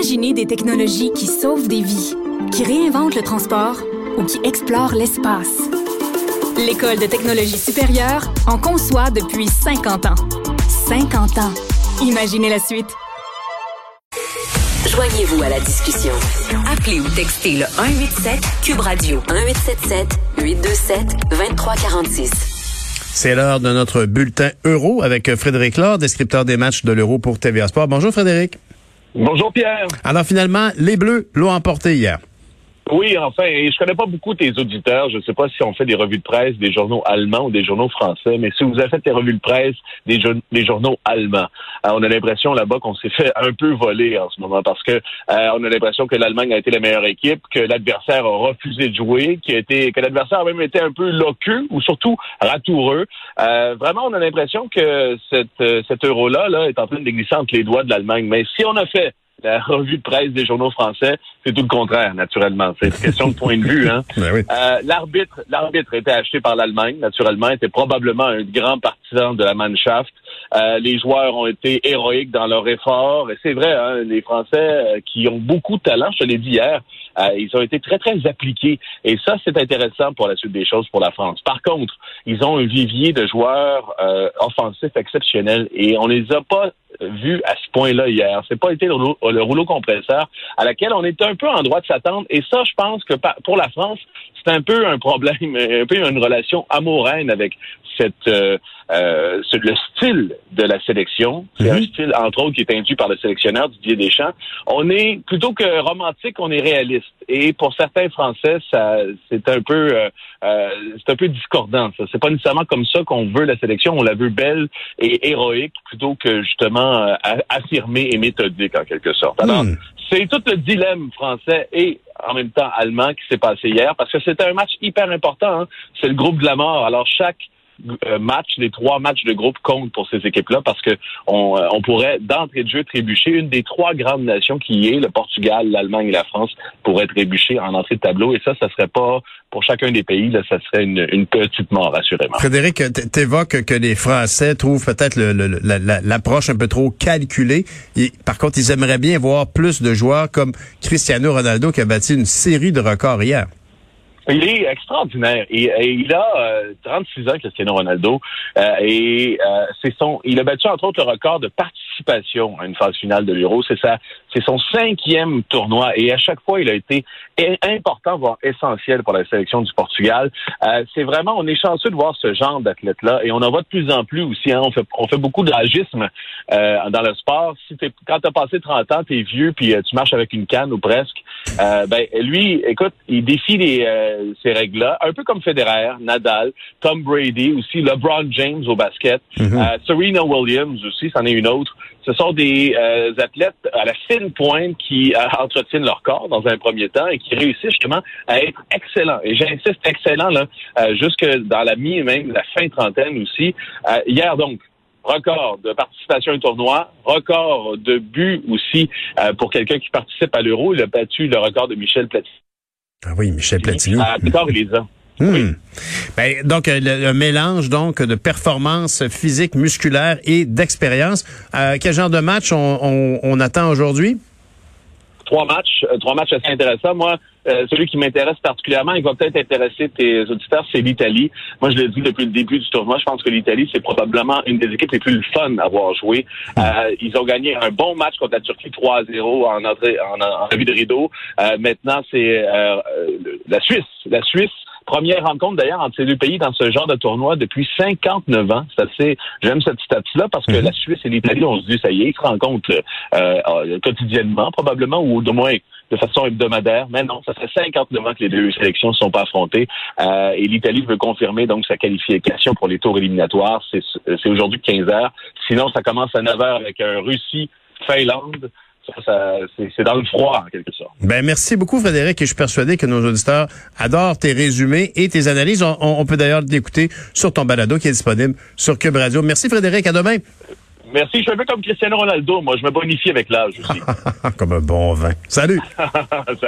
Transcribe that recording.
Imaginez des technologies qui sauvent des vies, qui réinventent le transport ou qui explorent l'espace. L'École de technologie supérieure en conçoit depuis 50 ans. 50 ans. Imaginez la suite. Joignez-vous à la discussion. Appelez ou textez le 187 Cube Radio 1877 827 2346. C'est l'heure de notre bulletin euro avec Frédéric Laure, descripteur des matchs de l'euro pour TVA Sport. Bonjour Frédéric. Bonjour Pierre. Alors finalement, les Bleus l'ont emporté hier. Oui, enfin, et je connais pas beaucoup tes auditeurs. Je ne sais pas si on fait des revues de presse des journaux allemands ou des journaux français, mais si vous avez fait des revues de presse des, des journaux allemands, euh, on a l'impression là-bas qu'on s'est fait un peu voler en ce moment parce que euh, on a l'impression que l'Allemagne a été la meilleure équipe, que l'adversaire a refusé de jouer, qui a été, que l'adversaire a même été un peu loqueux ou surtout ratoureux. Euh, vraiment, on a l'impression que cette, cet euro-là là, est en train de glisser entre les doigts de l'Allemagne. Mais si on a fait la revue de presse des journaux français, c'est tout le contraire, naturellement. C'est une question de point de vue. Hein. Ben oui. euh, l'arbitre, l'arbitre était acheté par l'Allemagne, naturellement, était probablement un grand partisan de la Mannschaft. Euh, les joueurs ont été héroïques dans leur effort. Et c'est vrai, hein, les Français euh, qui ont beaucoup de talent, je te l'ai dit hier, euh, ils ont été très, très appliqués. Et ça, c'est intéressant pour la suite des choses pour la France. Par contre, ils ont un vivier de joueurs offensifs exceptionnels et on les a pas vus à ce point-là hier. C'est pas été le rouleau, le rouleau compresseur à laquelle on est un peu en droit de s'attendre. Et ça, je pense que pour la France, c'est un peu un problème, un peu une relation amoureuse avec cette euh, euh, le style de la sélection. C'est un style, entre autres, qui est induit par le sélectionneur Didier Deschamps. On est plutôt que romantique, on est réaliste. Et pour certains Français, ça c'est un peu euh, euh, c'est un peu discordant. Ça, c'est pas nécessairement comme ça qu'on veut la sélection. On la veut belle et héroïque plutôt que justement euh, affirmée et méthodique en quelque sorte. Alors, Hmm. c'est tout le dilemme français et en même temps allemand qui s'est passé hier parce que c'était un match hyper important. hein. C'est le groupe de la mort. Alors chaque euh, match, les trois matchs de groupe comptent pour ces équipes-là parce que on, euh, on pourrait d'entrée de jeu trébucher une des trois grandes nations qui est le Portugal, l'Allemagne et la France pourraient trébucher en entrée de tableau et ça, ça serait pas pour chacun des pays, là, ça serait une, une petite mort assurément. Frédéric, t'évoques que les Français trouvent peut-être l'approche un peu trop calculée. Et, par contre, ils aimeraient bien voir plus de joueurs comme Cristiano Ronaldo qui a battu une série de records hier. Il est extraordinaire. Il a euh, 36 ans, Cristiano Ronaldo, euh, et euh, c'est son. Il a battu entre autres le record de participation à une phase finale de l'Euro. C'est ça, c'est son cinquième tournoi, et à chaque fois, il a été important, voire essentiel pour la sélection du Portugal. Euh, c'est vraiment, on est chanceux de voir ce genre d'athlète-là, et on en voit de plus en plus aussi. Hein. On fait, on fait beaucoup d'agisme euh, dans le sport. Si t'es, quand t'as passé 30 ans, t'es vieux, puis euh, tu marches avec une canne ou presque. Euh, ben lui, écoute, il défie les, euh, ces règles-là, un peu comme Federer, Nadal, Tom Brady aussi, LeBron James au basket, euh, Serena Williams aussi, c'en est une autre. Ce sont des euh, athlètes à la fine pointe qui entretiennent leur corps dans un premier temps et qui réussissent justement à être excellents. Et j'insiste excellent là, euh, jusque dans la mi et même la fin trentaine aussi. Euh, hier donc, record de participation au tournoi, record de buts aussi euh, pour quelqu'un qui participe à l'Euro. Il a battu le record de Michel Platini. Ah oui, Michel Platini. À Picard et les ans. Hmm. Ben, donc, euh, le, le mélange donc de performance physique, musculaire et d'expérience. Euh, quel genre de match on, on- on attend aujourd'hui? Trois matchs, trois matchs assez intéressants. Moi, euh, celui qui m'intéresse particulièrement, il va peut-être intéresser tes auditeurs, c'est l'Italie. Moi, je l'ai dit depuis le début du tournoi, je pense que l'Italie, c'est probablement une des équipes les plus fun à avoir joué. Euh, ils ont gagné un bon match contre la Turquie 3-0 en entrée, en, en, en revue de rideau. Euh, maintenant, c'est euh, euh, la Suisse. La Suisse Première rencontre d'ailleurs entre ces deux pays dans ce genre de tournoi depuis 59 ans. C'est assez, j'aime cette stat-là parce que la Suisse et l'Italie, on se dit, ça y est, ils se rencontrent euh, quotidiennement, probablement, ou de moins de façon hebdomadaire. Mais non, ça fait 59 ans que les deux sélections ne sont pas affrontées. Euh, et l'Italie veut confirmer donc sa qualification pour les tours éliminatoires. C'est, aujourd'hui 15 heures. Sinon, ça commence à 9 heures avec un Russie-Finlande. C'est, dans le froid, en quelque sorte. Ben merci beaucoup Frédéric et je suis persuadé que nos auditeurs adorent tes résumés et tes analyses. On, on- on peut d'ailleurs l'écouter sur ton balado qui est disponible sur Cube Radio. Merci Frédéric, à demain. Merci. Je suis un peu comme Cristiano Ronaldo. Moi, je me bonifie avec l'âge aussi. Comme un bon vin. Salut.